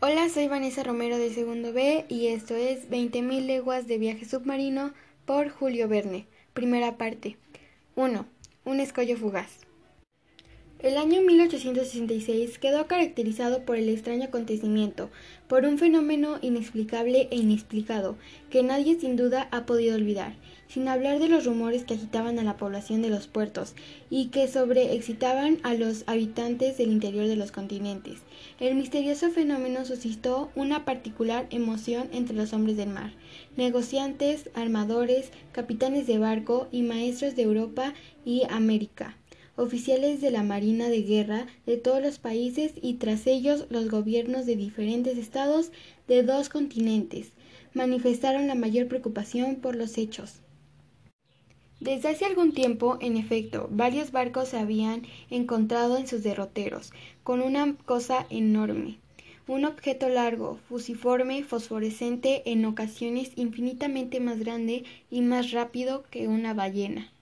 Hola, soy Vanessa Romero de segundo B y esto es 20.000 leguas de viaje submarino por Julio Verne. Primera parte. 1. Un escollo fugaz. El año 1866 quedó caracterizado por el extraño acontecimiento, por un fenómeno inexplicable e inexplicado, que nadie sin duda ha podido olvidar, sin hablar de los rumores que agitaban a la población de los puertos y que sobreexcitaban a los habitantes del interior de los continentes. El misterioso fenómeno suscitó una particular emoción entre los hombres del mar, negociantes, armadores, capitanes de barco y maestros de Europa y América oficiales de la Marina de Guerra de todos los países y tras ellos los gobiernos de diferentes estados de dos continentes manifestaron la mayor preocupación por los hechos. Desde hace algún tiempo, en efecto, varios barcos se habían encontrado en sus derroteros, con una cosa enorme, un objeto largo, fusiforme, fosforescente, en ocasiones infinitamente más grande y más rápido que una ballena.